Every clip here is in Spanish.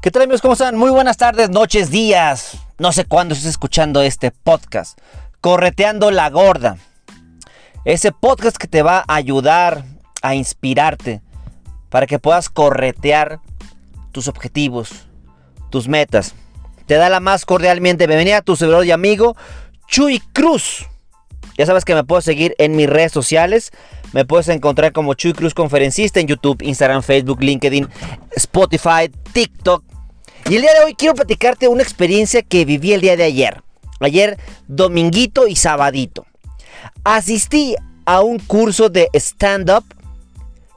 ¿Qué tal amigos? ¿Cómo están? Muy buenas tardes, noches, días. No sé cuándo estés escuchando este podcast. Correteando la gorda. Ese podcast que te va a ayudar a inspirarte para que puedas corretear tus objetivos, tus metas. Te da la más cordialmente bienvenida a tu servidor y amigo Chuy Cruz. Ya sabes que me puedes seguir en mis redes sociales. Me puedes encontrar como Chuy Cruz Conferencista en YouTube, Instagram, Facebook, LinkedIn, Spotify, TikTok. Y el día de hoy quiero platicarte una experiencia que viví el día de ayer. Ayer, dominguito y sabadito. Asistí a un curso de stand-up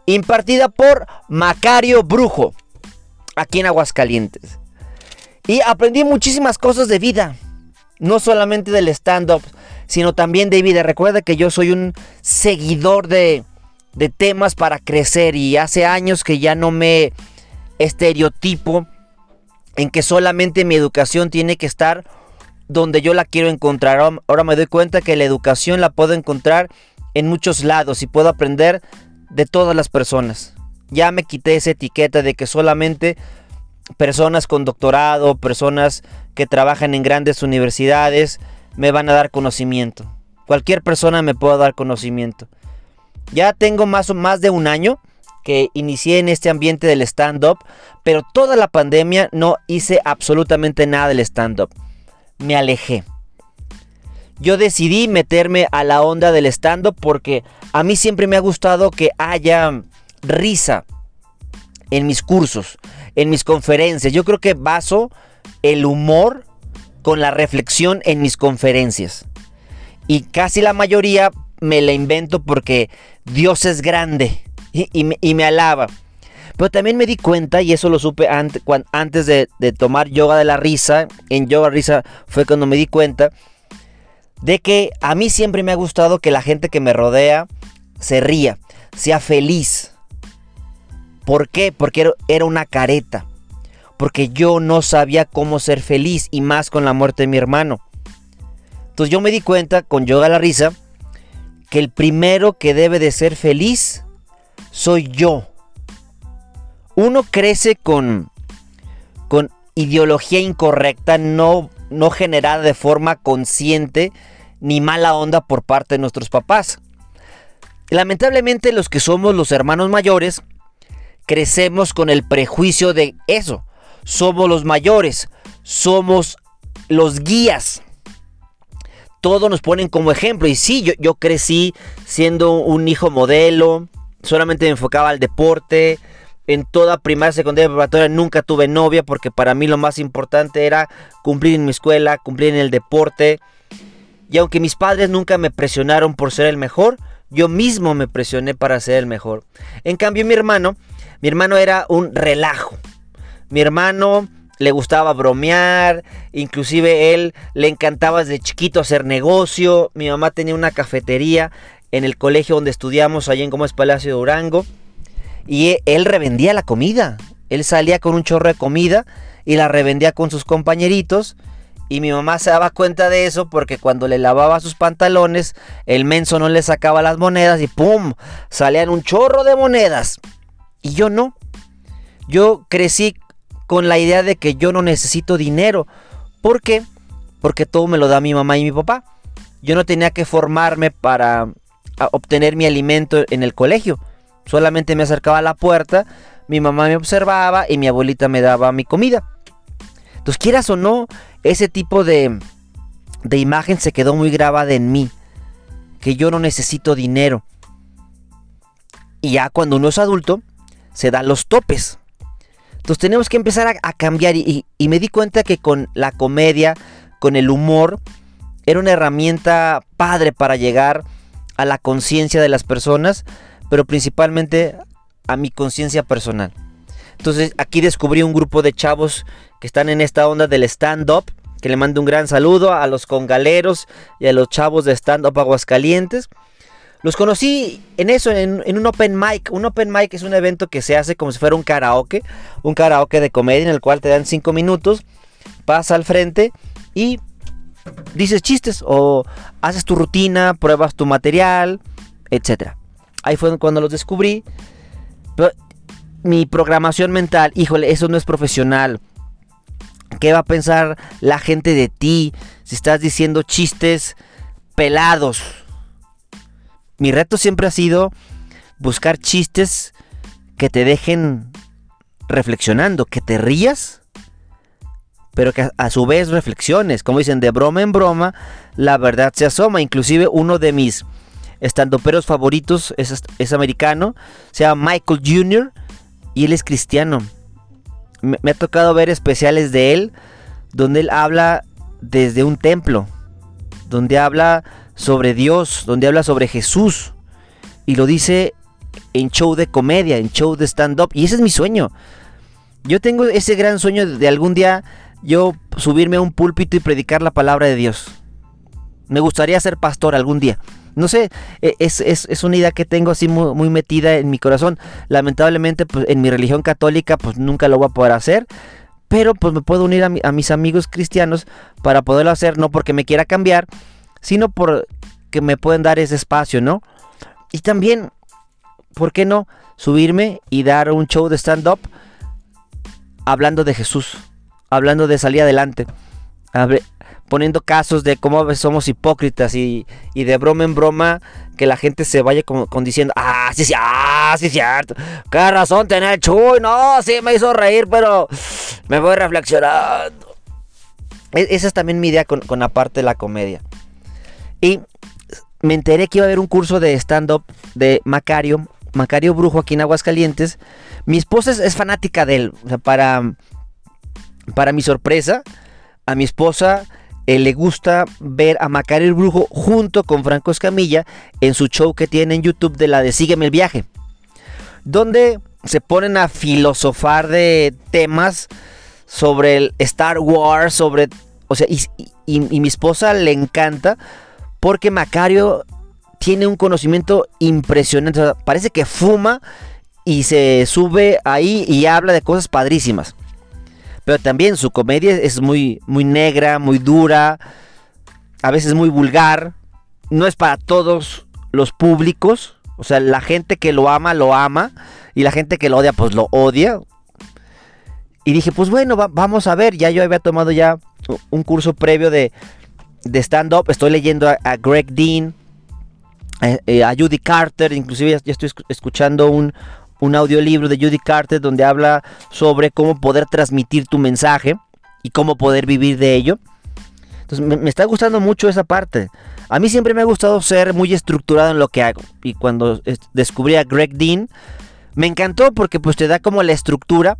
impartida por Macario Brujo, aquí en Aguascalientes. Y aprendí muchísimas cosas de vida. No solamente del stand-up, sino también de vida. Recuerda que yo soy un seguidor de, de temas para crecer y hace años que ya no me estereotipo en que solamente mi educación tiene que estar donde yo la quiero encontrar. Ahora me doy cuenta que la educación la puedo encontrar en muchos lados y puedo aprender de todas las personas. Ya me quité esa etiqueta de que solamente personas con doctorado, personas que trabajan en grandes universidades me van a dar conocimiento. Cualquier persona me puede dar conocimiento. Ya tengo más más de un año que inicié en este ambiente del stand-up, pero toda la pandemia no hice absolutamente nada del stand-up. Me alejé. Yo decidí meterme a la onda del stand-up porque a mí siempre me ha gustado que haya risa en mis cursos, en mis conferencias. Yo creo que baso el humor con la reflexión en mis conferencias. Y casi la mayoría me la invento porque Dios es grande y, me, alaba. Pero también me di cuenta, y eso lo supe antes de, de, tomar yoga de la risa, en yoga risa fue cuando me di cuenta, de que a mí siempre me ha gustado que la gente que me rodea se ría, sea feliz. ¿Por qué? Porque era una careta. Porque yo no sabía cómo ser feliz y más con la muerte de mi hermano. Entonces yo me di cuenta con yoga la risa que el primero que debe de ser feliz soy yo. Uno crece con, con ideología incorrecta, no, no generada de forma consciente ni mala onda por parte de nuestros papás. Lamentablemente los que somos los hermanos mayores crecemos con el prejuicio de eso. Somos los mayores, somos los guías. Todos nos ponen como ejemplo. Y sí, yo, crecí siendo un hijo modelo, solamente me enfocaba al deporte. En toda primaria, secundaria, preparatoria nunca tuve novia porque para mí lo más importante era cumplir en mi escuela, cumplir en el deporte. Y aunque mis padres nunca me presionaron por ser el mejor, yo mismo me presioné para ser el mejor. En cambio, mi hermano, mi hermano era un relajo. Mi hermano le gustaba bromear, inclusive él le encantaba desde chiquito hacer negocio. Mi mamá tenía una cafetería en el colegio donde estudiamos, allá en Gómez Palacio de Durango. Y e, él revendía la comida. Él salía con un chorro de comida y la revendía con sus compañeritos. Y mi mamá se daba cuenta de eso porque cuando le lavaba sus pantalones, el menso no le sacaba las monedas y ¡pum! Salían un chorro de monedas. Y yo no. Yo crecí con la idea de que yo no necesito dinero. ¿Por qué? Porque todo me lo da mi mamá y mi papá. Yo no tenía que formarme para obtener mi alimento en el colegio. Solamente me acercaba a la puerta, mi mamá me observaba y mi abuelita me daba mi comida. Entonces, quieras o no, ese tipo de, de imagen se quedó muy grabada en mí. Que yo no necesito dinero. Y ya cuando uno es adulto, se dan los topes. Entonces tenemos que empezar a, cambiar y, y, me di cuenta que con la comedia, con el humor, era una herramienta padre para llegar a la conciencia de las personas, pero principalmente a mi conciencia personal. Entonces aquí descubrí un grupo de chavos que están en esta onda del stand-up, que le mando un gran saludo a los congaleros y a los chavos de stand-up Aguascalientes. Los conocí en eso, en, un open mic. Un open mic es un evento que se hace como si fuera un karaoke, un karaoke de comedia en el cual te dan 5 minutos, pasa al frente y dices chistes o haces tu rutina, pruebas tu material, etc. Ahí fue cuando los descubrí. Pero mi programación mental, híjole, eso no es profesional. ¿Qué va a pensar la gente de ti si estás diciendo chistes pelados? Mi reto siempre ha sido buscar chistes que te dejen reflexionando, que te rías, pero que a su vez reflexiones. Como dicen, de broma en broma, la verdad se asoma. Inclusive uno de mis estandoperos favoritos es, es americano, se llama Michael Jr. y él es cristiano. Me, me ha tocado ver especiales de él donde él habla desde un templo, donde habla sobre Dios, donde habla sobre Jesús y lo dice en show de comedia, en show de stand-up y ese es mi sueño. Yo tengo ese gran sueño de algún día yo subirme a un púlpito y predicar la palabra de Dios. Me gustaría ser pastor algún día. No sé, e, es, es, es una idea que tengo así muy, metida en mi corazón. Lamentablemente, pues en mi religión católica, pues nunca lo voy a poder hacer. Pero pues me puedo unir a mis amigos cristianos para poderlo hacer, no porque me quiera cambiar, sino porque me pueden dar ese espacio, ¿no? Y también, ¿por qué no? Subirme y dar un show de stand-up hablando de Jesús, hablando de salir adelante, poniendo casos de cómo somos hipócritas y, y, de broma en broma que la gente se vaya con, diciendo, ah, sí, sí, ah, sí, cierto, qué razón tener Chuy, no, sí me hizo reír, pero me voy reflexionando. E esa es también mi idea con, con la parte de la comedia. Y me enteré que iba a haber un curso de stand-up de Macario, Macario Brujo aquí en Aguascalientes. Mi esposa es, fanática de él. O sea, para, para mi sorpresa, a mi esposa eh, le gusta ver a Macario el Brujo junto con Franco Escamilla en su show que tiene en YouTube de la de Sígueme el viaje. Donde se ponen a filosofar de temas sobre el Star Wars, sobre... O sea, y, y mi esposa le encanta porque Macario tiene un conocimiento impresionante. Parece que fuma y se sube ahí y habla de cosas padrísimas. Pero también su comedia es muy, muy negra, muy dura, a veces muy vulgar. No es para todos los públicos. O sea, la gente que lo ama, lo ama. Y la gente que lo odia, pues lo odia. Y dije, pues bueno, va, vamos a ver. Ya yo había tomado ya un curso previo de, de stand-up. Estoy leyendo a, Greg Dean, a, eh, a, Judy Carter. Inclusive ya, ya estoy escuchando un, un audiolibro de Judy Carter donde habla sobre cómo poder transmitir tu mensaje y cómo poder vivir de ello. Entonces me, me, está gustando mucho esa parte. A mí siempre me ha gustado ser muy estructurado en lo que hago. Y cuando descubrí a Greg Dean, me encantó porque pues te da como la estructura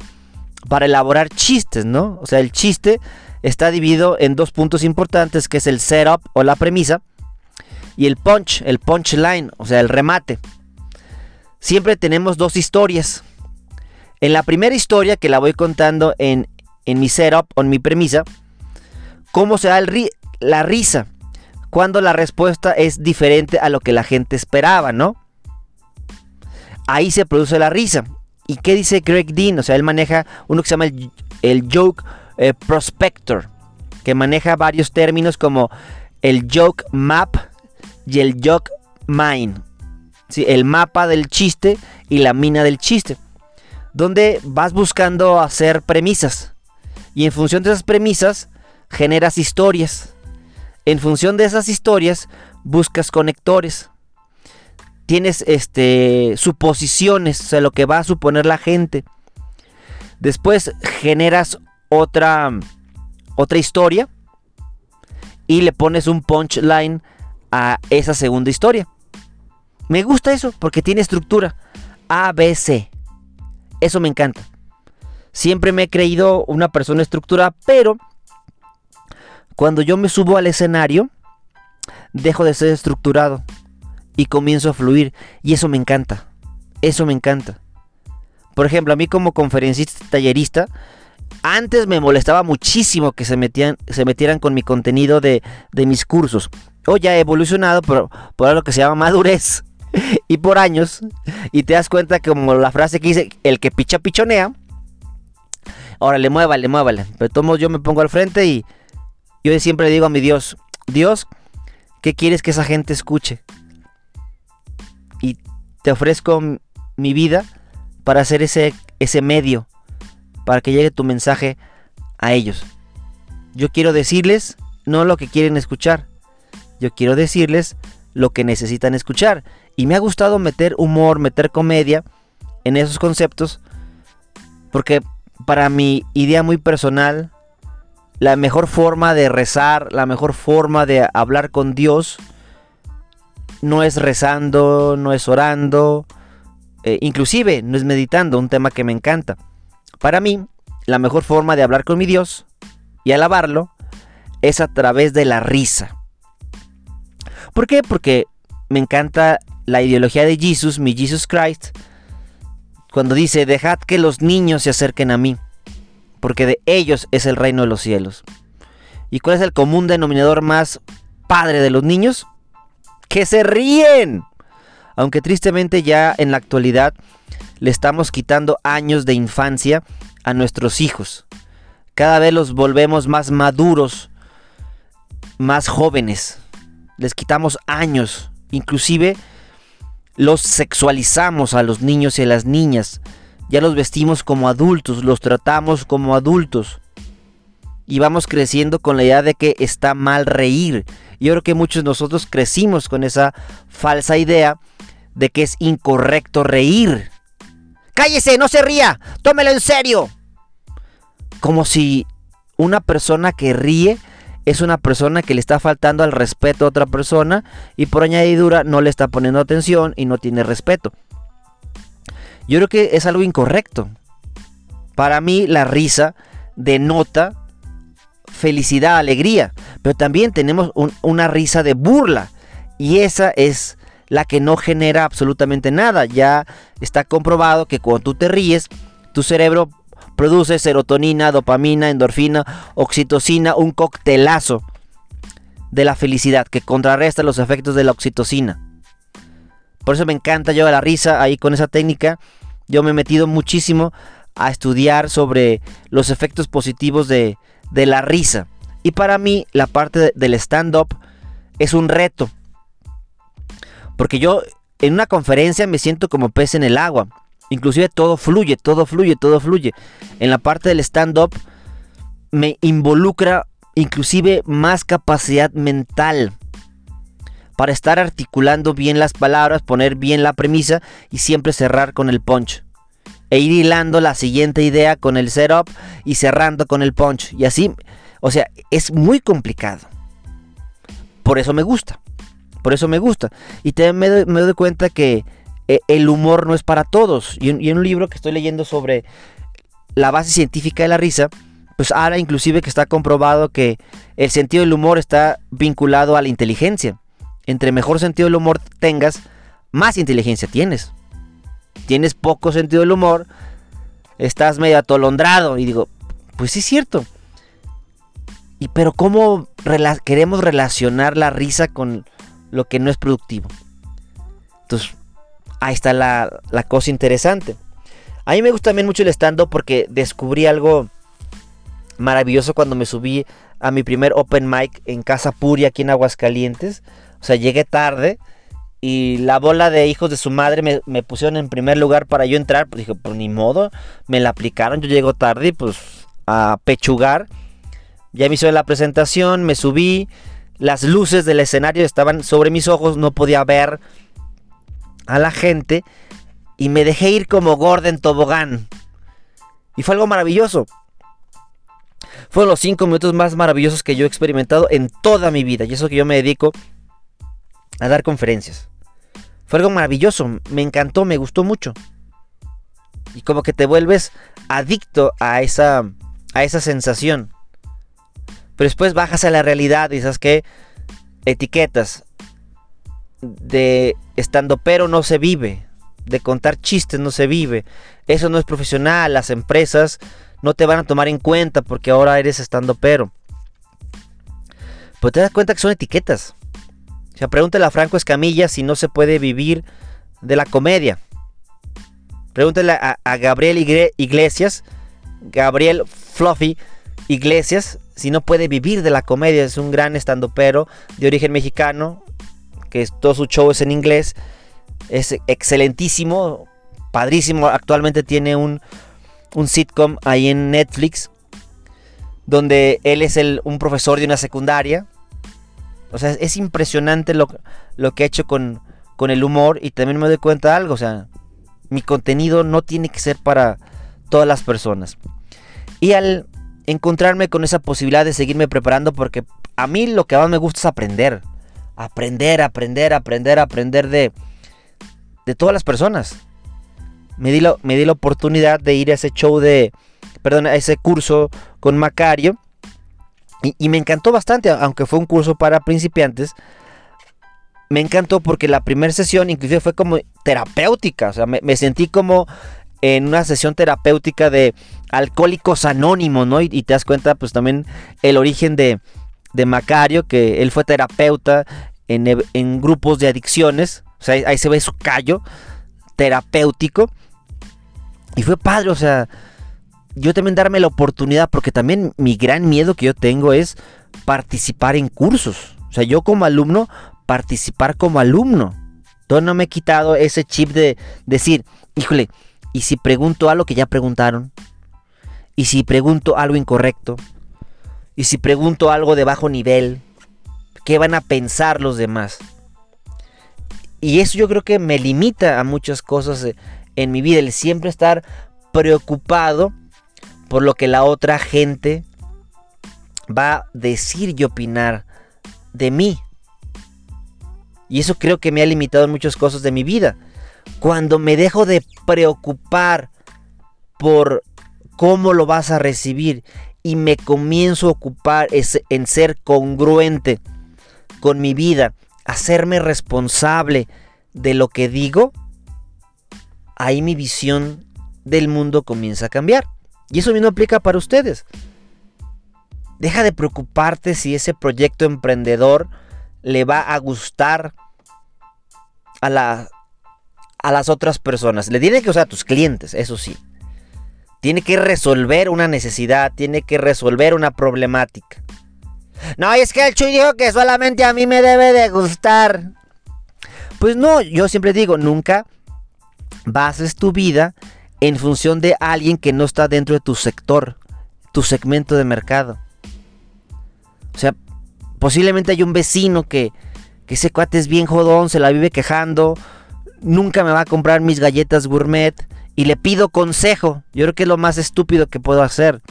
para elaborar chistes, ¿no? O sea, el chiste está dividido en dos puntos importantes, que es el setup o la premisa y el punch, el punchline, o sea, el remate siempre tenemos dos historias. En la primera historia, que la voy contando en, en mi setup o en mi premisa, cómo se da la risa cuando la respuesta es diferente a lo que la gente esperaba, ¿no? Ahí se produce la risa. ¿Y qué dice Greg Dean? O sea, él maneja uno que se llama el, el joke eh, prospector, que maneja varios términos como el joke map y el joke mine. el mapa del chiste y la mina del chiste, donde vas buscando hacer premisas y en función de esas premisas generas historias. En función de esas historias buscas conectores. Tienes este suposiciones, o sea, lo que va a suponer la gente. Después generas otra otra historia y le pones un punchline a esa segunda historia. Me gusta eso porque tiene estructura. A, B, C. Eso me encanta. Siempre me he creído una persona estructurada, pero cuando yo me subo al escenario, dejo de ser estructurado y comienzo a fluir. Y eso me encanta. Eso me encanta. Por ejemplo, a mí como conferencista tallerista, antes me molestaba muchísimo que se, metían, se metieran con mi contenido de, mis cursos. Hoy ya he evolucionado por, por lo que se llama madurez. y por años. Y te das cuenta que como la frase que dice, el que picha pichonea. Órale, muévale, muévale. Pero todos yo me pongo al frente y yo siempre le digo a mi Dios, Dios, ¿qué quieres que esa gente escuche? Y te ofrezco mi vida para hacer ese, ese medio, para que llegue tu mensaje a ellos. Yo quiero decirles no lo que quieren escuchar, yo quiero decirles lo que necesitan escuchar. Y me ha gustado meter humor, meter comedia en esos conceptos, porque para mi idea muy personal, la mejor forma de rezar, la mejor forma de hablar con Dios, no es rezando, no es orando, eh, inclusive no es meditando, un tema que me encanta. Para mí, la mejor forma de hablar con mi Dios y alabarlo es a través de la risa. ¿Por qué? Porque me encanta la ideología de Jesus, mi Jesus Christ, cuando dice, dejad que los niños se acerquen a mí, porque de ellos es el reino de los cielos. ¿Y cuál es el común denominador más padre de los niños? Que se ríen. Aunque tristemente ya en la actualidad le estamos quitando años de infancia a nuestros hijos. Cada vez los volvemos más maduros, más jóvenes les quitamos años, inclusive los sexualizamos a los niños y a las niñas, ya los vestimos como adultos, los tratamos como adultos. Y vamos creciendo con la idea de que está mal reír. Yo creo que muchos de nosotros crecimos con esa falsa idea de que es incorrecto reír. Cállese, no se ría, tómelo en serio. Como si una persona que ríe es una persona que le está faltando al respeto a otra persona y por añadidura no le está poniendo atención y no tiene respeto. Yo creo que es algo incorrecto. Para mí la risa denota felicidad, alegría, pero también tenemos una risa de burla y esa es la que no genera absolutamente nada. Ya está comprobado que cuando tú te ríes, tu cerebro produce serotonina, dopamina, endorfina, oxitocina, un coctelazo de la felicidad que contrarresta los efectos de la oxitocina. Por eso me encanta yo la risa ahí con esa técnica. Yo me he metido muchísimo a estudiar sobre los efectos positivos de, de la risa. Y para mí la parte del stand-up es un reto. Porque yo en una conferencia me siento como pez en el agua. Inclusive todo fluye, todo fluye, todo fluye. En la parte del stand-up me involucra inclusive más capacidad mental para estar articulando bien las palabras, poner bien la premisa y siempre cerrar con el punch. E ir hilando la siguiente idea con el setup y cerrando con el punch. Y así, o sea, es muy complicado. Por eso me gusta. Por eso me gusta. Y también me doy cuenta que eh, el humor no es para todos. Y en, un libro que estoy leyendo sobre la base científica de la risa, pues ahora inclusive que está comprobado que el sentido del humor está vinculado a la inteligencia. Entre mejor sentido del humor tengas, más inteligencia tienes. Tienes poco sentido del humor, estás medio atolondrado. Y digo, pues sí es cierto. Y pero ¿cómo queremos relacionar la risa con lo que no es productivo? Entonces, ahí está la, cosa interesante. A mí me gusta también mucho el stand-up porque descubrí algo maravilloso cuando me subí a mi primer open mic en Casa Puria aquí en Aguascalientes. O sea, llegué tarde y la bola de hijos de su madre me, pusieron en primer lugar para yo entrar. Pues dije, pues ni modo, me la aplicaron. Yo llego tarde y pues a pechugar. Ya me hizo la presentación, me subí. Las luces del escenario estaban sobre mis ojos, no podía ver a la gente y me dejé ir como Gordon Tobogán. Y fue algo maravilloso. Fueron los cinco minutos más maravillosos que yo he experimentado en toda mi vida. Y eso que yo me dedico a dar conferencias. Fue algo maravilloso. Me encantó, me gustó mucho. Y como que te vuelves adicto a esa, a esa sensación. Pero después bajas a la realidad y sabes que etiquetas de estando pero no se vive. De contar chistes no se vive. Eso no es profesional. Las empresas no te van a tomar en cuenta porque ahora eres estando pero. Pues te das cuenta que son etiquetas. O sea, pregúntale a Franco Escamilla si no se puede vivir de la comedia. Pregúntale a Gabriel Iglesias, Gabriel Fluffy Iglesias, si no puede vivir de la comedia. Es un gran estandopero de origen mexicano, que todo su show es en inglés. Es excelentísimo, padrísimo. Actualmente tiene un, un sitcom ahí en Netflix, donde él es el, un profesor de una secundaria. O sea, es impresionante lo, lo que ha hecho con, con el humor y también me doy cuenta de algo, o sea, mi contenido no tiene que ser para todas las personas. Y al encontrarme con esa posibilidad de seguirme preparando porque a mí lo que más me gusta es aprender. Aprender, aprender, aprender, aprender de, de todas las personas. Me di, la, me di la oportunidad de ir a ese show de, perdón, a ese curso con Macario. Y, me encantó bastante, aunque fue un curso para principiantes. Me encantó porque la primera sesión inclusive fue como terapéutica. O sea, me sentí como en una sesión terapéutica de alcohólicos anónimos, ¿no? Y, te das cuenta, pues también el origen de, de Macario, que él fue terapeuta en, en, grupos de adicciones. O sea, ahí se ve su callo terapéutico. Y fue padre, o sea, yo también darme la oportunidad, porque también mi gran miedo que yo tengo es participar en cursos. O sea, yo como alumno, participar como alumno. Todo no me he quitado ese chip de decir, híjole, ¿Y si pregunto algo que ya preguntaron? ¿Y si pregunto algo incorrecto? ¿Y si pregunto algo de bajo nivel? ¿Qué van a pensar los demás? Y eso yo creo que me limita a muchas cosas eh, en mi vida, el siempre estar preocupado por lo que la otra gente va a decir y opinar de mí. Y eso creo que me ha limitado en muchas cosas de mi vida cuando me dejo de preocupar por cómo lo vas a recibir y me comienzo a ocupar en ser congruente con mi vida, hacerme responsable de lo que digo, ahí mi visión del mundo comienza a cambiar. Y eso mismo aplica para ustedes. Deja de preocuparte si ese proyecto emprendedor le va a gustar a la a las otras personas. Le tiene que usar a tus clientes, eso sí. Tiene que resolver una necesidad, tiene que resolver una problemática. No, es que el Chuy dijo que solamente a mí me debe de gustar. Pues no, yo siempre digo, nunca bases tu vida en función de alguien que no está dentro de tu sector, tu segmento de mercado. O sea, posiblemente hay un vecino que, que ese cuate es bien jodón, se la vive quejando, nunca me va a comprar mis galletas gourmet y le pido consejo. Yo creo que es lo más estúpido que puedo hacer.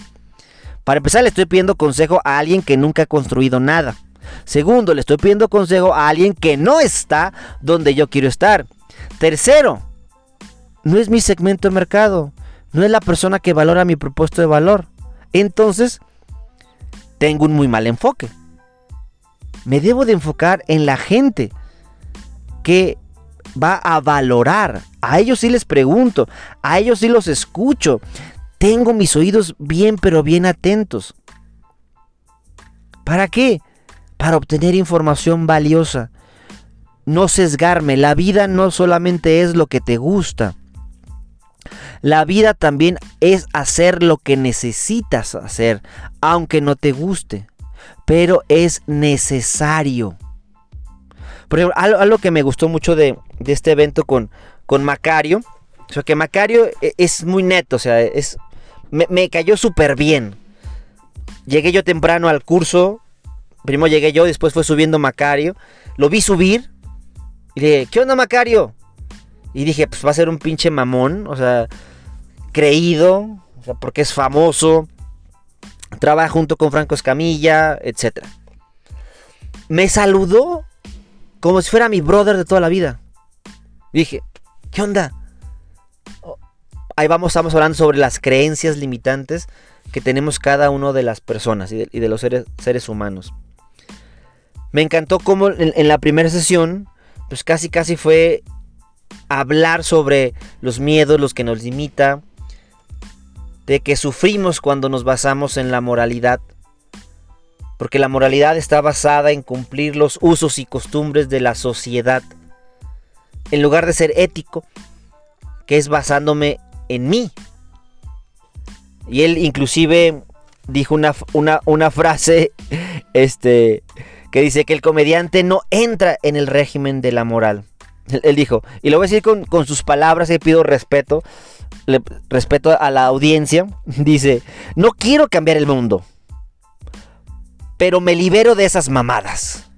Para empezar, le estoy pidiendo consejo a alguien que nunca ha construido nada. Segundo, le estoy pidiendo consejo a alguien que no está donde yo quiero estar. Tercero, no es mi segmento de mercado. No es la persona que valora mi propuesto de valor. Entonces, tengo un muy mal enfoque. Me debo de enfocar en la gente que va a valorar. A ellos sí les pregunto, a ellos sí los escucho. Tengo mis oídos bien pero bien atentos. ¿Para qué? Para obtener información valiosa. No sesgarme. La vida no solamente es lo que te gusta. La vida también es hacer lo que necesitas hacer, aunque no te guste. Pero es necesario. Por ejemplo, algo, que me gustó mucho de, este evento con, con Macario. O sea, que Macario e, es muy neto, o sea, es, me, cayó súper bien. Llegué yo temprano al curso. Primero llegué yo, después fue subiendo Macario. Lo vi subir. Y dije, ¿qué onda Macario? Y dije, pues va a ser un pinche mamón. O sea, creído. O sea, porque es famoso. Trabaja junto con Franco Escamilla, etc. Me saludó como si fuera mi brother de toda la vida. Dije, ¿qué onda? Oh, ahí vamos, estamos hablando sobre las creencias limitantes que tenemos cada uno de las personas y de, los seres, humanos. Me encantó cómo en, la primera sesión, pues casi casi fue hablar sobre los miedos, los que nos limita, de que sufrimos cuando nos basamos en la moralidad, porque la moralidad está basada en cumplir los usos y costumbres de la sociedad, en lugar de ser ético, que es basándome en mí. Y él inclusive dijo una, una, frase este, que dice que el comediante no entra en el régimen de la moral. Él, dijo, y lo voy a decir con, sus palabras, y pido respeto, respeto a la audiencia. Dice, no quiero cambiar el mundo, pero me libero de esas mamadas.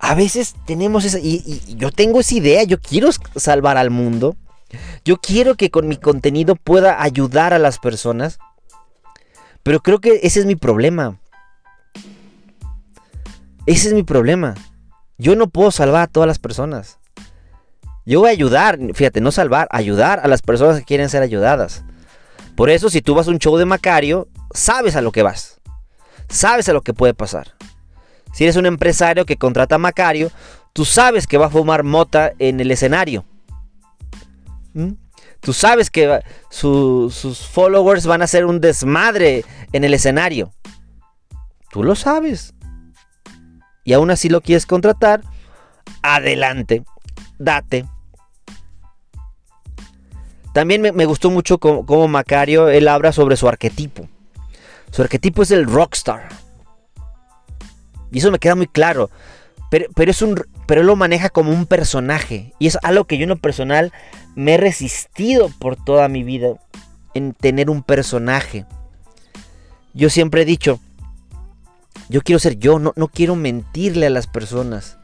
A veces tenemos esa, y yo tengo esa idea, yo quiero salvar al mundo. Yo quiero que con mi contenido pueda ayudar a las personas. Pero creo que ese es mi problema. Ese es mi problema. Yo no puedo salvar a todas las personas. Yo voy a ayudar, fíjate, no salvar, ayudar a las personas que quieren ser ayudadas. Por eso, si tú vas a un show de Macario, sabes a lo que vas. Sabes a lo que puede pasar. Si eres un empresario que contrata a Macario, tú sabes que va a fumar mota en el escenario. ¿Mm? Tú sabes que sus followers van a hacer un desmadre en el escenario. Tú lo sabes y aún así lo quieres contratar, adelante, date. También me, gustó mucho como, Macario, él habla sobre su arquetipo. Su arquetipo es el rockstar. Y eso me queda muy claro. Pero, pero, es un, pero él lo maneja como un personaje. Y es algo que yo en lo personal me he resistido por toda mi vida. En tener un personaje. Yo siempre he dicho, yo quiero ser yo, no, no quiero mentirle a las personas.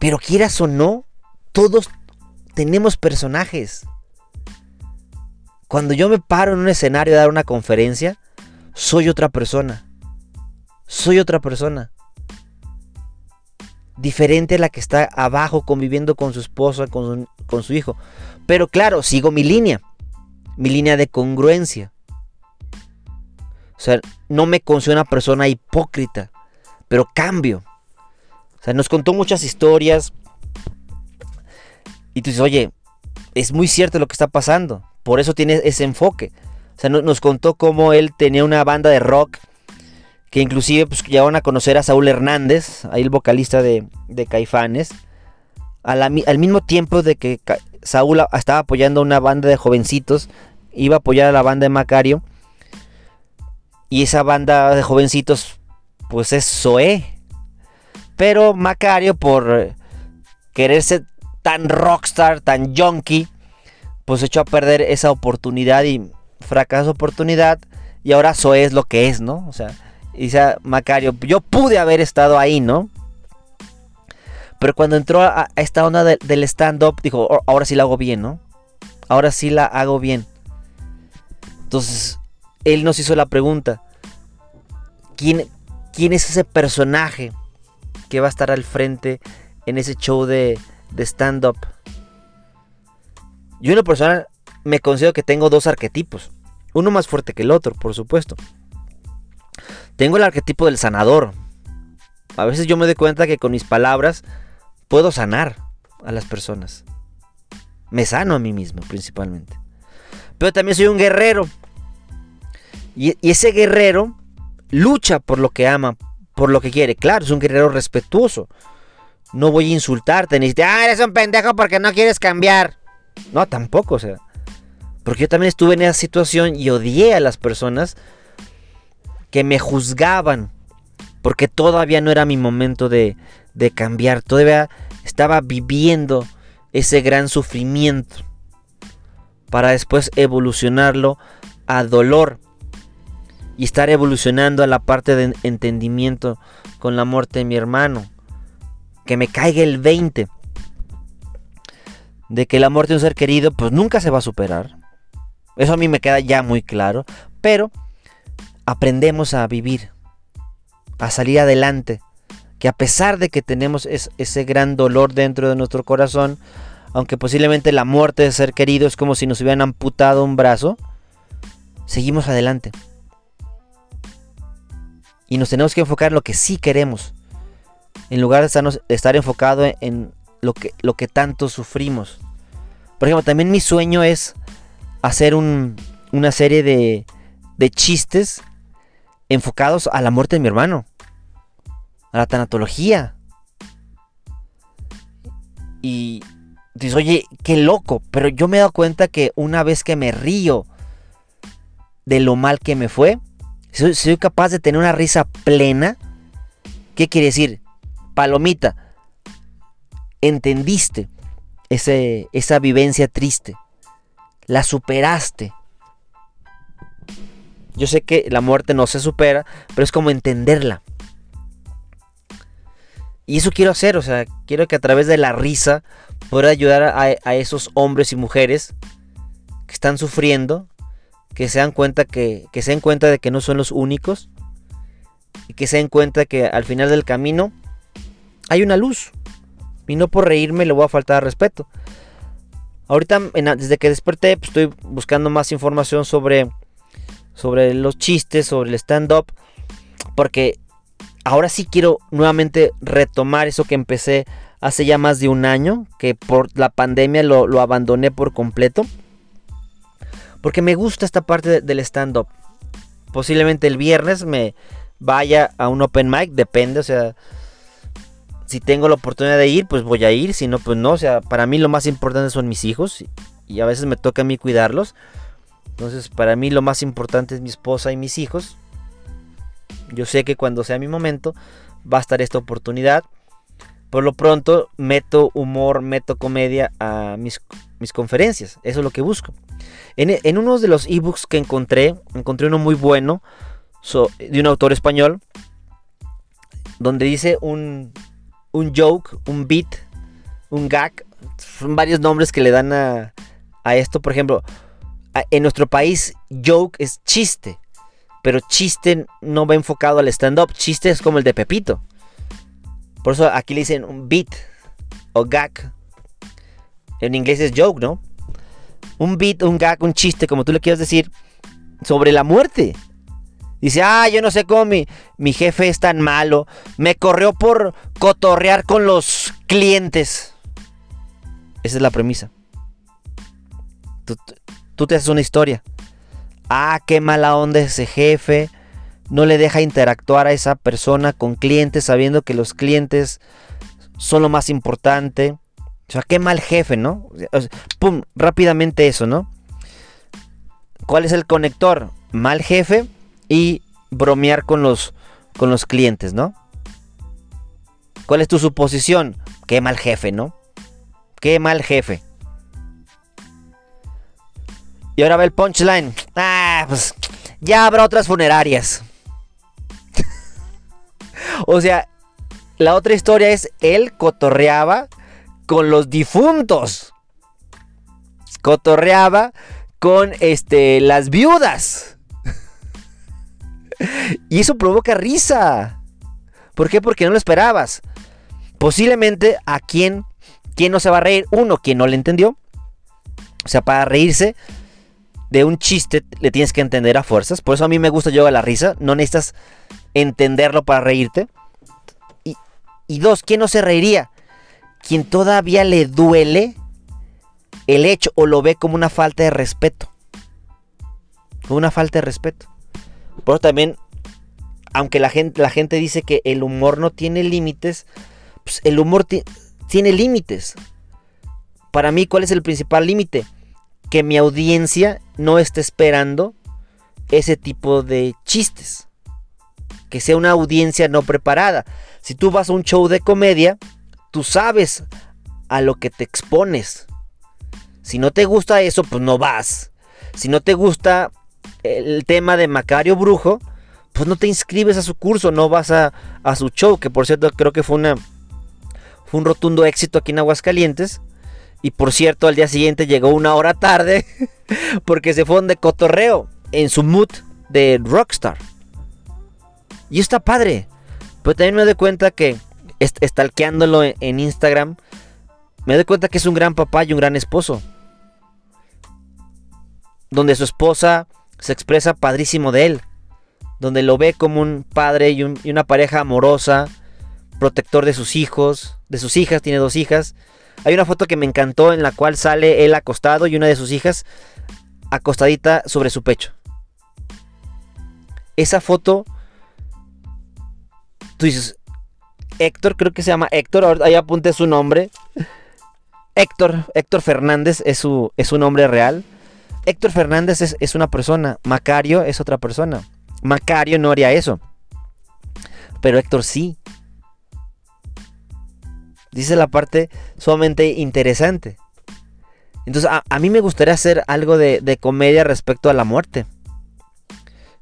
Pero quieras o no, todos tenemos personajes. Cuando yo me paro en un escenario a dar una conferencia, soy otra persona. Soy otra persona. Diferente a la que está abajo conviviendo con su esposa, con su, hijo. Pero claro, sigo mi línea. Mi línea de congruencia. O sea, no me considero una persona hipócrita, pero cambio. O sea, nos contó muchas historias. Y tú dices, oye, es muy cierto lo que está pasando. Por eso tiene ese enfoque. O sea, nos contó cómo él tenía una banda de rock que inclusive pues, llegaron a conocer a Saúl Hernández, ahí el vocalista de, Caifanes, al, mismo tiempo de que Saúl estaba apoyando a una banda de jovencitos, iba a apoyar a la banda de Macario, y esa banda de jovencitos, pues es Zoé. Pero Macario, por querer ser tan rockstar, tan junkie, pues echó a perder esa oportunidad y fracasó oportunidad. Y ahora Zoé es lo que es, ¿no? O sea, dice Macario, yo pude haber estado ahí, ¿no? Pero cuando entró a, esta onda del stand-up, dijo, ahora sí la hago bien, ¿no? Ahora sí la hago bien. Entonces, él nos hizo la pregunta, ¿quién, quién es ese personaje que va a estar al frente en ese show de, stand-up? Yo en lo personal me considero que tengo dos arquetipos, uno más fuerte que el otro, por supuesto. Tengo el arquetipo del sanador. A veces yo me doy cuenta que con mis palabras puedo sanar a las personas. Me sano a mí mismo principalmente. Pero también soy un guerrero. Y, ese guerrero lucha por lo que ama, por lo que quiere. Claro, es un guerrero respetuoso. No voy a insultarte ni decirte, ah, eres un pendejo porque no quieres cambiar. No, tampoco, o sea. Porque yo también estuve en esa situación y odié a las personas que me juzgaban. Porque todavía no era mi momento de, de cambiar. Todavía estaba viviendo ese gran sufrimiento. Para después evolucionarlo a dolor y estar evolucionando a la parte de entendimiento con la muerte de mi hermano. Que me caiga el 20 de que la muerte de un ser querido pues nunca se va a superar. Eso a mí me queda ya muy claro, pero aprendemos a vivir, a salir adelante, que a pesar de que tenemos ese gran dolor dentro de nuestro corazón, aunque posiblemente la muerte de ser querido es como si nos hubieran amputado un brazo, seguimos adelante. Y nos tenemos que enfocar en lo que sí queremos. En lugar de estar, enfocado en, lo que, lo que tanto sufrimos. Por ejemplo, también mi sueño es hacer una serie de, de chistes enfocados a la muerte de mi hermano, a la tanatología. Y dices, oye, qué loco, pero yo me he dado cuenta que una vez que me río de lo mal que me fue, soy, soy capaz de tener una risa plena. ¿Qué quiere decir? Palomita, entendiste ese, esa vivencia triste, la superaste. Yo sé que la muerte no se supera, pero es como entenderla. Y eso quiero hacer, o sea, quiero que a través de la risa pueda ayudar a, esos hombres y mujeres que están sufriendo, que se dan cuenta que, que se den cuenta de que no son los únicos y que se den cuenta que al final del camino hay una luz. Y no por reírme le voy a faltar respeto. Ahorita, desde que desperté, pues, estoy buscando más información sobre, sobre los chistes, sobre el stand-up. Porque ahora sí quiero nuevamente retomar eso que empecé hace ya más de un año, que por la pandemia lo, abandoné por completo. Porque me gusta esta parte del stand-up. Posiblemente el viernes me vaya a un open mic, depende, o sea, si tengo la oportunidad de ir, pues voy a ir, si no, pues no, o sea, para mí lo más importante son mis hijos y a veces me toca a mí cuidarlos. Entonces, para mí lo más importante es mi esposa y mis hijos. Yo sé que cuando sea mi momento va a estar esta oportunidad. Por lo pronto meto humor, meto comedia a mis, mis conferencias. Eso es lo que busco. En, uno de los ebooks que encontré, encontré uno muy bueno de un autor español. Donde dice un, un joke, un beat, un gag. Son varios nombres que le dan a, a esto. Por ejemplo, en nuestro país, joke es chiste. Pero chiste no va enfocado al stand-up. Chiste es como el de Pepito. Por eso aquí le dicen un beat o gag. En inglés es joke, ¿no? Un beat, un gag, un chiste, como tú le quieras decir, sobre la muerte. Dice, ah, yo no sé cómo mi, jefe es tan malo. Me corrió por cotorrear con los clientes. Esa es la premisa. Tú, tú te haces una historia ah, qué mala onda ese jefe, no le deja interactuar a esa persona con clientes sabiendo que los clientes son lo más importante. O sea, qué mal jefe, ¿no? pum, rápidamente eso, ¿no? ¿Cuál es el conector? Mal jefe y bromear con los, con los clientes, ¿no? ¿Cuál es tu suposición? Qué mal jefe, ¿no? Qué mal jefe. Y ahora va el punchline. Ah, pues ya habrá otras funerarias. o sea, la otra historia es él cotorreaba con los difuntos. Cotorreaba con este las viudas. Y eso provoca risa. ¿Por qué? Porque no lo esperabas. Posiblemente a quien, quien no se va a reír. Uno, quien no le entendió. O sea, para reírse de un chiste le tienes que entender a fuerzas. Por eso a mí me gusta yo a la risa. No necesitas entenderlo para reírte. Y, y dos, ¿quién no se reiría? Quien todavía le duele el hecho o lo ve como una falta de respeto. Una falta de respeto. Por eso también, aunque la gente, la gente dice que el humor no tiene límites, pues el humor tiene límites. Para mí, ¿cuál es el principal límite? que mi audiencia no esté esperando ese tipo de chistes. Que sea una audiencia no preparada. Si tú vas a un show de comedia, tú sabes a lo que te expones. Si no te gusta eso, pues no vas. Si no te gusta el tema de Macario Brujo, pues no te inscribes a su curso, no vas a, a su show, que por cierto creo que fue, una, fue un rotundo éxito aquí en Aguascalientes. Y por cierto, al día siguiente llegó una hora tarde porque se fue de cotorreo en su mood de rockstar. Y está padre. Pero también me doy cuenta que, estalqueándolo en Instagram, me doy cuenta que es un gran papá y un gran esposo. Donde su esposa se expresa padrísimo de él. Donde lo ve como un padre y, y una pareja amorosa, protector de sus hijos, de sus hijas, tiene dos hijas. Hay una foto que me encantó en la cual sale él acostado y una de sus hijas acostadita sobre su pecho. Esa foto, tú dices, Héctor, creo que se llama Héctor, ahora ahí apunte su nombre. Héctor, Héctor Fernández es su, es su nombre real. Héctor Fernández es, es una persona, Macario es otra persona. Macario no haría eso. Pero Héctor sí. Dice la parte sumamente interesante. Entonces, a, mí me gustaría hacer algo de, de, comedia respecto a la muerte.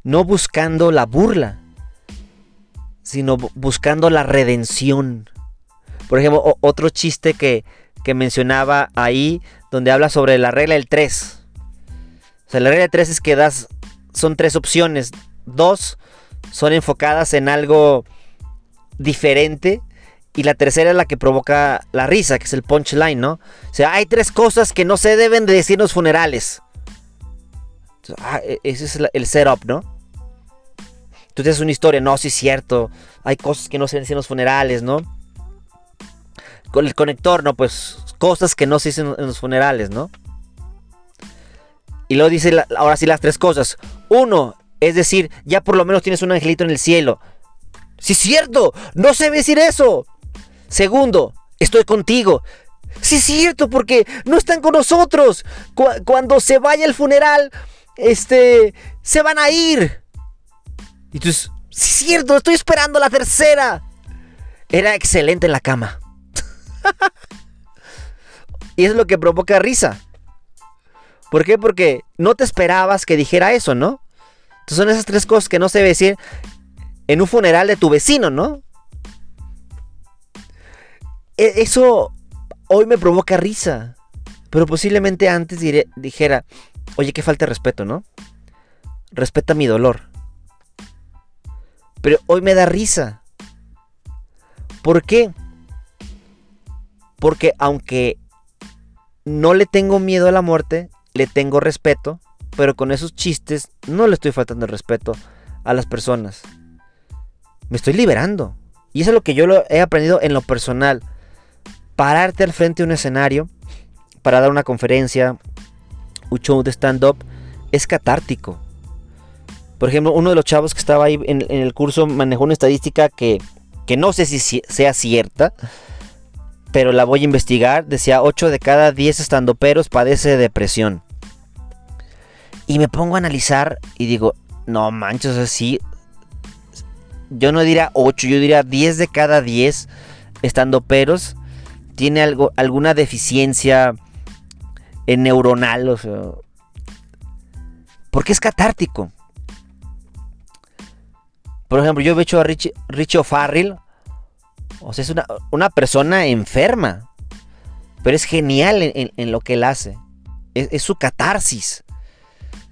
No buscando la burla, sino buscando la redención. Por ejemplo, otro chiste que, que, mencionaba ahí, donde habla sobre la regla del 3. Sea, la regla del 3 es que das, son tres opciones. Dos son enfocadas en algo diferente y la tercera es la que provoca la risa, que es el punchline, ¿no? O sea, hay tres cosas que no se deben de decir en los funerales. Ah, e, ese es el setup, ¿no? Entonces es una historia, no, sí es cierto. Hay cosas que no se dicen en los funerales, ¿no? Con el conector, no, pues cosas que no se dicen en los funerales, ¿no? Y luego dice ahora sí las tres cosas. Uno, es decir, ya por lo menos tienes un angelito en el cielo. Sí cierto, no ve decir eso. Segundo, estoy contigo. Sí cierto, porque no están con nosotros. cuando se vaya el funeral, este, se van a ir. Y tú, sí cierto, estoy esperando la tercera. Era excelente en la cama. y es lo que provoca risa. ¿Por qué? Porque no te esperabas que dijera eso, ¿no? Entonces son esas tres cosas que no se debe decir en un funeral de tu vecino, ¿no? E, eso hoy me provoca risa. Pero posiblemente antes dijera, oye, qué falta de respeto, ¿no? Respeta mi dolor. Pero hoy me da risa. ¿Por qué? Porque aunque no le tengo miedo a la muerte, le tengo respeto, pero con esos chistes no le estoy faltando el respeto a las personas. Me estoy liberando. Y eso es lo que yo he aprendido en lo personal pararte al frente de un escenario para dar una conferencia, un show de stand-up, es catártico. Por ejemplo, uno de los chavos que estaba ahí en, el curso manejó una estadística que, que no sé si sea cierta, pero la voy a investigar. Decía 8 de cada 10 estandoperos padece de depresión. Y me pongo a analizar y digo, no manches, así. Yo no diría 8, yo diría 10 de cada 10 estandoperos tiene algo, alguna deficiencia en neuronal, o sea, porque es catártico. Por ejemplo, yo he hecho a Richie, O'Farrill, o sea, es una, persona enferma, pero es genial en, lo que él hace. Es, su catarsis.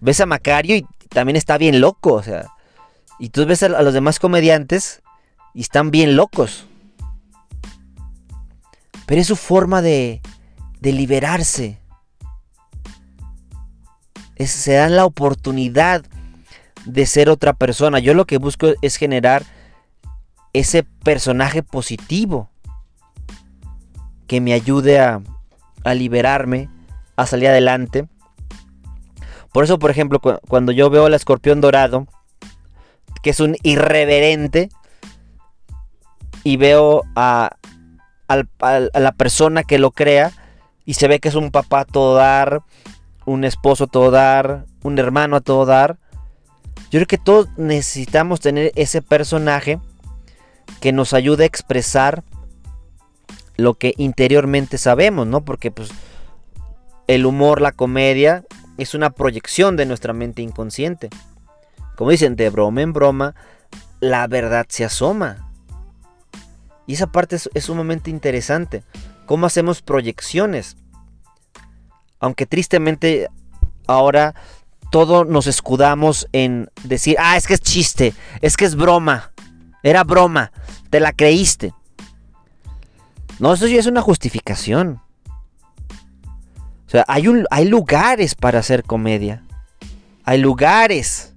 Ves a Macario y también está bien loco, o sea, y tú ves a los demás comediantes y están bien locos. Pero es su forma de, de liberarse. se dan la oportunidad de ser otra persona. Yo lo que busco es generar ese personaje positivo que me ayude a, a liberarme, a salir adelante. Por eso, por ejemplo, cuando yo veo al escorpión dorado, que es un irreverente, y veo a, a la persona que lo crea y se ve que es un papá a todo dar, un esposo a todo dar, un hermano a todo dar. Yo creo que todos necesitamos tener ese personaje que nos ayude a expresar lo que interiormente sabemos, ¿no? Porque pues el humor, la comedia es una proyección de nuestra mente inconsciente. Como dicen, de broma en broma, la verdad se asoma. Y esa parte es, sumamente interesante. ¿Cómo hacemos proyecciones? Aunque tristemente ahora todo nos escudamos en decir, ah, es que es chiste, es que es broma, era broma, te la creíste. No, eso ya es una justificación. O sea, hay, un, hay lugares para hacer comedia. Hay lugares.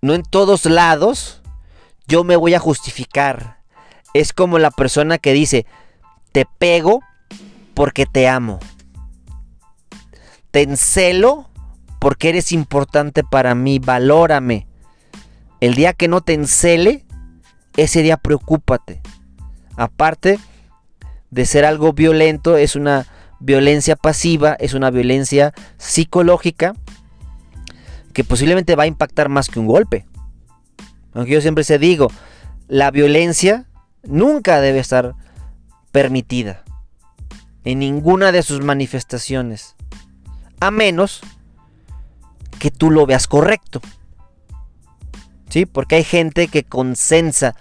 No en todos lados yo me voy a justificar es como la persona que dice, te pego porque te amo. Te encelo porque eres importante para mí, valórame. El día que no te encele, ese día preocúpate. Aparte de ser algo violento, es una violencia pasiva, es una violencia psicológica que posiblemente va a impactar más que un golpe. Aunque yo siempre se digo, la violencia nunca debe estar permitida en ninguna de sus manifestaciones, a menos que tú lo veas correcto. ¿Sí? Porque hay gente que consensa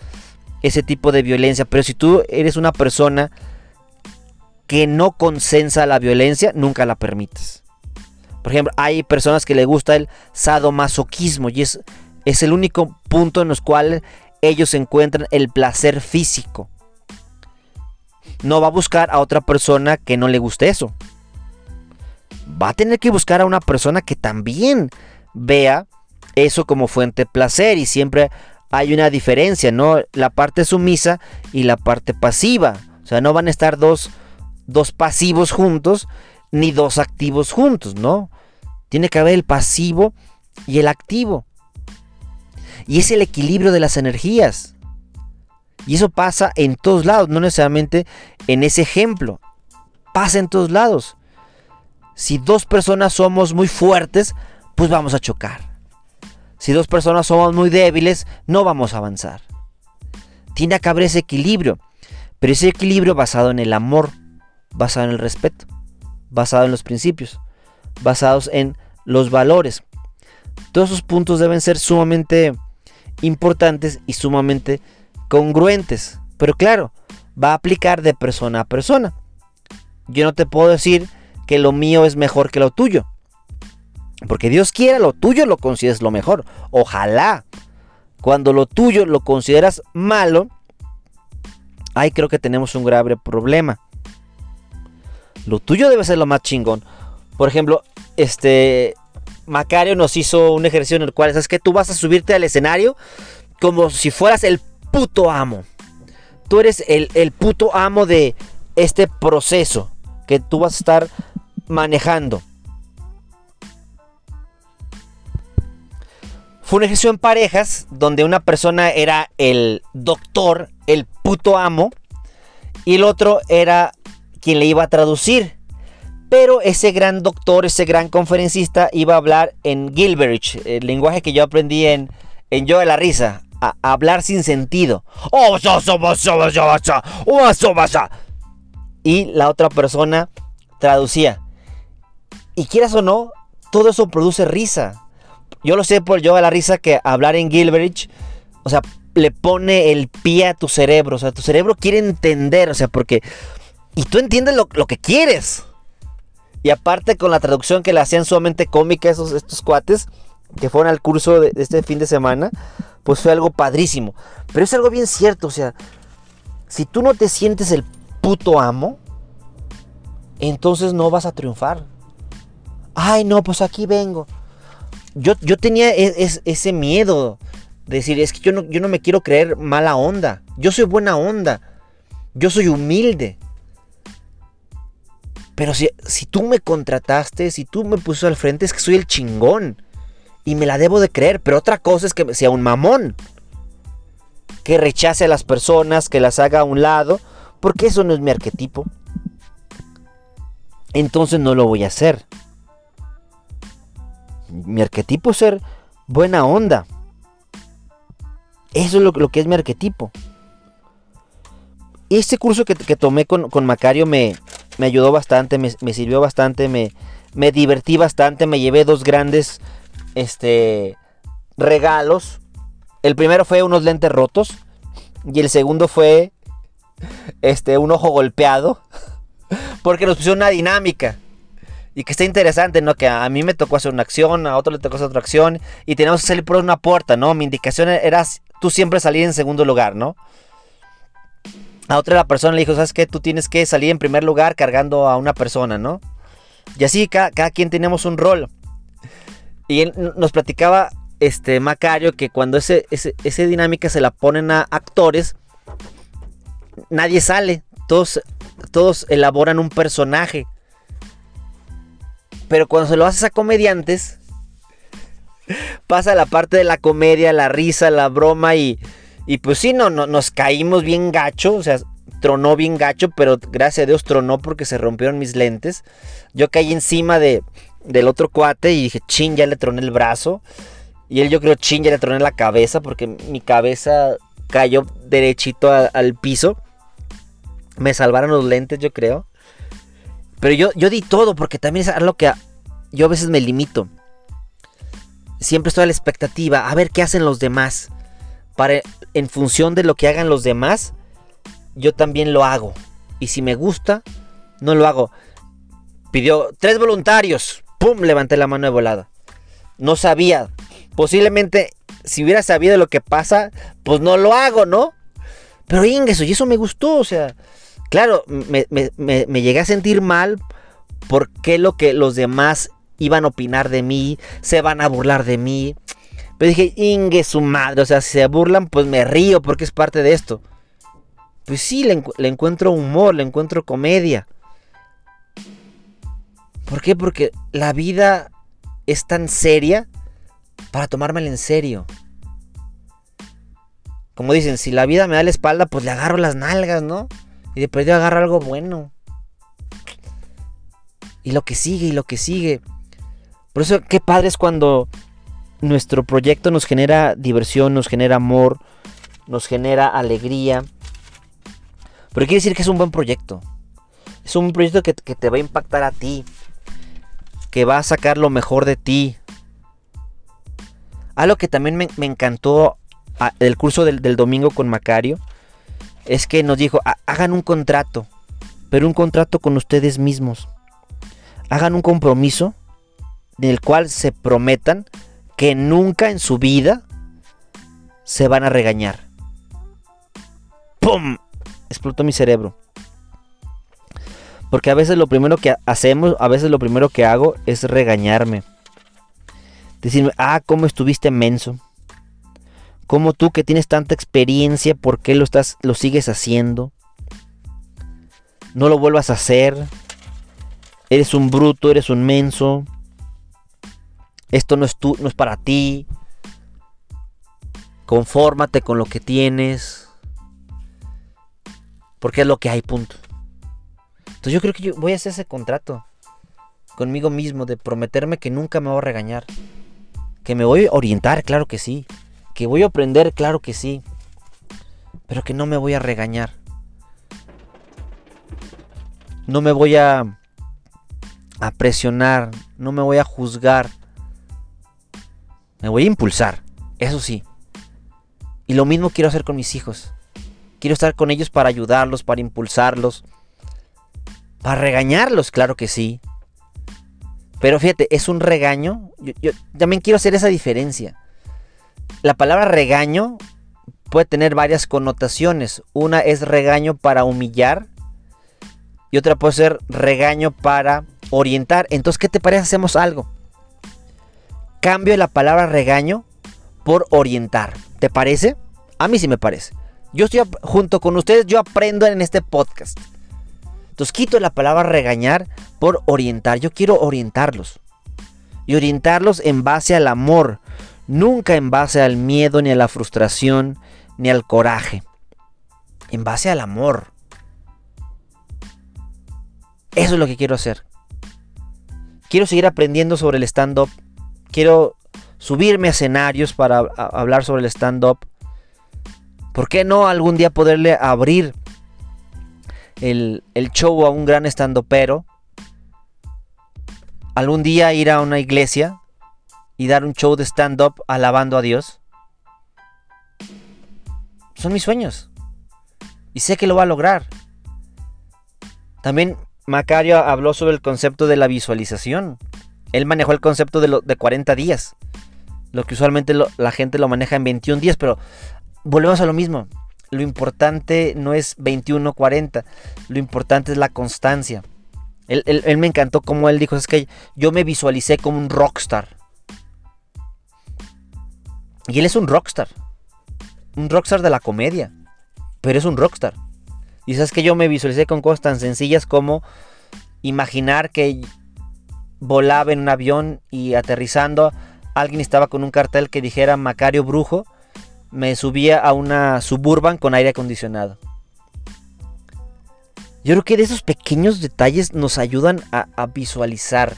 ese tipo de violencia, pero si tú eres una persona que no consensa la violencia, nunca la permites. Por ejemplo, hay personas que le gusta el sadomasoquismo y es, es el único punto en los cuales ellos encuentran el placer físico. No va a buscar a otra persona que no le guste eso. Va a tener que buscar a una persona que también vea eso como fuente de placer y siempre hay una diferencia, ¿no? La parte sumisa y la parte pasiva. O sea, no van a estar dos, dos pasivos juntos ni dos activos juntos, ¿no? Tiene que haber el pasivo y el activo. Y es el equilibrio de las energías. Y eso pasa en todos lados, no necesariamente en ese ejemplo. Pasa en todos lados. Si dos personas somos muy fuertes, pues vamos a chocar. Si dos personas somos muy débiles, no vamos a avanzar. Tiene que haber ese equilibrio. Pero ese equilibrio basado en el amor, basado en el respeto, basado en los principios, basados en los valores. Todos esos puntos deben ser sumamente importantes y sumamente congruentes. Pero claro, va a aplicar de persona a persona. Yo no te puedo decir que lo mío es mejor que lo tuyo. Porque Dios quiera lo tuyo lo consideres lo mejor. Ojalá. Cuando lo tuyo lo consideras malo, ahí creo que tenemos un grave problema. Lo tuyo debe ser lo más chingón. Por ejemplo, este Macario nos hizo un ejercicio en el cual, ¿sabes que Tú vas a subirte al escenario como si fueras el puto amo. Tú eres el, el puto amo de este proceso que tú vas a estar manejando. Un ejercicio en parejas donde una persona era el doctor, el puto amo, y el otro era quien le iba a traducir. Pero ese gran doctor, ese gran conferencista iba a hablar en Gilbert, el lenguaje que yo aprendí en, en Yo de la Risa, a, hablar sin sentido. Y la otra persona traducía. Y quieras o no, todo eso produce risa. Yo lo sé por yo a la risa que hablar en Gilbert, o sea, le pone el pie a tu cerebro. O sea, tu cerebro quiere entender, o sea, porque... Y tú entiendes lo, que quieres. Y aparte con la traducción que le hacían sumamente cómica esos, estos cuates, que fueron al curso de, de este fin de semana, pues fue algo padrísimo. Pero es algo bien cierto, o sea, si tú no te sientes el puto amo, entonces no vas a triunfar. Ay, no, pues aquí vengo yo, yo tenía e, ese miedo de decir, es que yo no, yo no me quiero creer mala onda. Yo soy buena onda. Yo soy humilde. Pero si, si tú me contrataste, si tú me pusiste al frente, es que soy el chingón. Y me la debo de creer. Pero otra cosa es que sea un mamón. Que rechace a las personas, que las haga a un lado. Porque eso no es mi arquetipo. Entonces no lo voy a hacer mi arquetipo es ser buena onda. Eso es lo, que es mi arquetipo. Este curso que, tomé con, Macario me, ayudó bastante, me, sirvió bastante, me, me, divertí bastante, me llevé dos grandes este, regalos. El primero fue unos lentes rotos y el segundo fue este, un ojo golpeado porque nos pusieron una dinámica y que está interesante, ¿no? Que a mí me tocó hacer una acción, a otro le tocó hacer otra acción y teníamos que salir por una puerta, ¿no? Mi indicación era tú siempre salir en segundo lugar, ¿no? A otra la persona le dijo, ¿sabes qué? Tú tienes que salir en primer lugar cargando a una persona, ¿no? Y así cada, quien teníamos un rol. Y él nos platicaba, este, Macario, que cuando ese, ese, ese dinámica se la ponen a actores, nadie sale. Todos, todos elaboran un personaje. Pero cuando se lo haces a comediantes, pasa la parte de la comedia, la risa, la broma y, y pues sí, no, no, nos caímos bien gacho, o sea, tronó bien gacho, pero gracias a Dios tronó porque se rompieron mis lentes. Yo caí encima de, del otro cuate y dije, chin, ya le troné el brazo. Y él yo creo, chin, ya le troné la cabeza porque mi cabeza cayó derechito al piso. Me salvaron los lentes, yo creo. Pero yo, yo di todo porque también es algo que yo a veces me limito. Siempre estoy a la expectativa, a ver qué hacen los demás. Para, en función de lo que hagan los demás, yo también lo hago. Y si me gusta, no lo hago. Pidió tres voluntarios. ¡Pum! Levanté la mano de volada. No sabía. Posiblemente, si hubiera sabido lo que pasa, pues no lo hago, ¿no? Pero ingreso, y eso me gustó. O sea, claro, me, llegué a sentir mal porque lo que los demás iban a opinar de mí, se van a burlar de mí. Pero dije, Inge su madre, o sea, si se burlan, pues me río porque es parte de esto. Pues sí, le, encuentro humor, le encuentro comedia. ¿Por qué? Porque la vida es tan seria para tomármela en serio. Como dicen, si la vida me da la espalda, pues le agarro las nalgas, ¿no? Y de perdido agarro algo bueno. Y lo que sigue, y lo que sigue. Por eso, qué padre es cuando nuestro proyecto nos genera diversión, nos genera amor, nos genera alegría. Pero quiere decir que es un buen proyecto. Es un proyecto que, te va a impactar a ti. Que va a sacar lo mejor de ti. Algo que también me, encantó del curso del, del, domingo con Macario. Es que nos dijo, hagan un contrato. Pero un contrato con ustedes mismos. Hagan un compromiso. En el cual se prometan que nunca en su vida se van a regañar. ¡Pum! Explotó mi cerebro. Porque a veces lo primero que hacemos, a veces lo primero que hago es regañarme. Decirme, ah, ¿cómo estuviste menso? ¿Cómo tú que tienes tanta experiencia, por qué lo, estás, lo sigues haciendo? No lo vuelvas a hacer. Eres un bruto, eres un menso. Esto no es, tú, no es para ti. Confórmate con lo que tienes. Porque es lo que hay, punto. Entonces yo creo que yo voy a hacer ese contrato conmigo mismo de prometerme que nunca me voy a regañar. Que me voy a orientar, claro que sí. Que voy a aprender, claro que sí. Pero que no me voy a regañar. No me voy a, presionar. No me voy a juzgar. Me voy a impulsar, eso sí. Y lo mismo quiero hacer con mis hijos. Quiero estar con ellos para ayudarlos, para impulsarlos, para regañarlos, claro que sí. Pero fíjate, es un regaño. Yo, también quiero hacer esa diferencia. La palabra regaño puede tener varias connotaciones. Una es regaño para humillar y otra puede ser regaño para orientar. Entonces, ¿qué te parece? Hacemos algo cambio la palabra regaño por orientar. ¿Te parece? A mí sí me parece. Yo estoy junto con ustedes, yo aprendo en este podcast. Entonces quito la palabra regañar por orientar. Yo quiero orientarlos. Y orientarlos en base al amor. Nunca en base al miedo, ni a la frustración, ni al coraje. En base al amor. Eso es lo que quiero hacer. Quiero seguir aprendiendo sobre el stand-up quiero subirme a escenarios para hablar sobre el stand-up. ¿Por qué no algún día poderle abrir el, show a un gran stand-upero? Algún día ir a una iglesia y dar un show de stand-up alabando a Dios. Son mis sueños. Y sé que lo va a lograr. También Macario habló sobre el concepto de la visualización. Él manejó el concepto de, de 40 días. Lo que usualmente la gente lo maneja en 21 días, pero volvemos a lo mismo. Lo importante no es 21 40, lo importante es la constancia. Él, me encantó como él dijo, es que yo me visualicé como un rockstar. Y él es un rockstar. Un rockstar de la comedia. Pero es un rockstar. Y sabes que yo me visualicé con cosas tan sencillas como imaginar que volaba en un avión y aterrizando alguien estaba con un cartel que dijera Macario Brujo, me subía a una suburban con aire acondicionado. Yo creo que de esos pequeños detalles nos ayudan a, a, visualizar.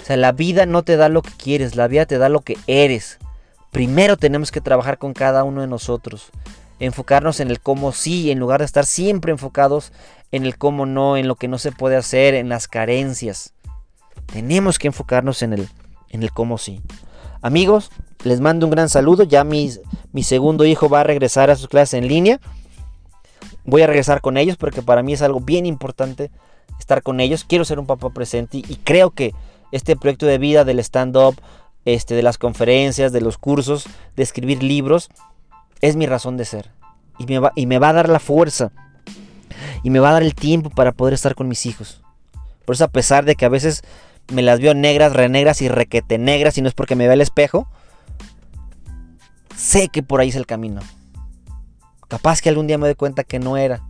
O sea, la vida no te da lo que quieres, la vida te da lo que eres. Primero tenemos que trabajar con cada uno de nosotros. Enfocarnos en el cómo sí, en lugar de estar siempre enfocados en el cómo no, en lo que no se puede hacer, en las carencias. Tenemos que enfocarnos en el, en el cómo sí. Amigos, les mando un gran saludo. Ya mi, mi segundo hijo va a regresar a sus clases en línea. Voy a regresar con ellos porque para mí es algo bien importante estar con ellos. Quiero ser un papá presente y, creo que este proyecto de vida del stand-up, este, de las conferencias, de los cursos, de escribir libros, es mi razón de ser. Y me, va, y me va a dar la fuerza. Y me va a dar el tiempo para poder estar con mis hijos. Por eso a pesar de que a veces me las veo negras, renegras y requete negras y no es porque me vea el espejo, sé que por ahí es el camino. Capaz que algún día me doy cuenta que no era.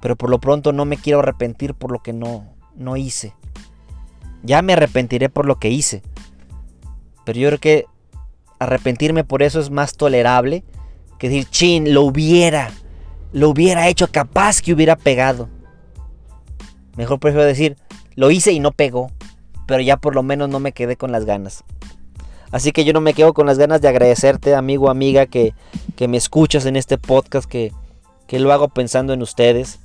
Pero por lo pronto no me quiero arrepentir por lo que no, no hice. Ya me arrepentiré por lo que hice. Pero yo creo que arrepentirme por eso es más tolerable que decir, chin, lo hubiera. Lo hubiera hecho, capaz que hubiera pegado. Mejor prefiero decir, lo hice y no pegó, pero ya por lo menos no me quedé con las ganas. Así que yo no me quedo con las ganas de agradecerte, amigo, amiga, que, que me escuchas en este podcast, que, que, lo hago pensando en ustedes,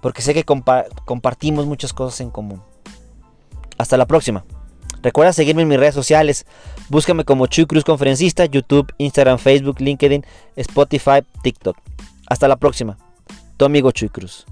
porque sé que compa compartimos muchas cosas en común. Hasta la próxima. Recuerda seguirme en mis redes sociales. Búscame como Chuy Cruz Conferencista, YouTube, Instagram, Facebook, LinkedIn, Spotify, TikTok. Hasta la próxima. Tu amigo Chuy Cruz.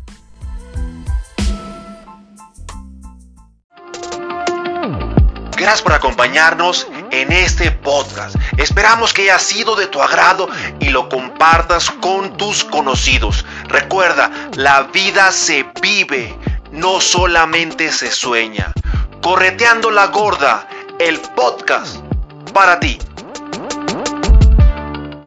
Gracias por acompañarnos en este podcast. Esperamos que haya sido de tu agrado y lo compartas con tus conocidos. Recuerda, la vida se vive, no solamente se sueña. Correteando la gorda, el podcast para ti.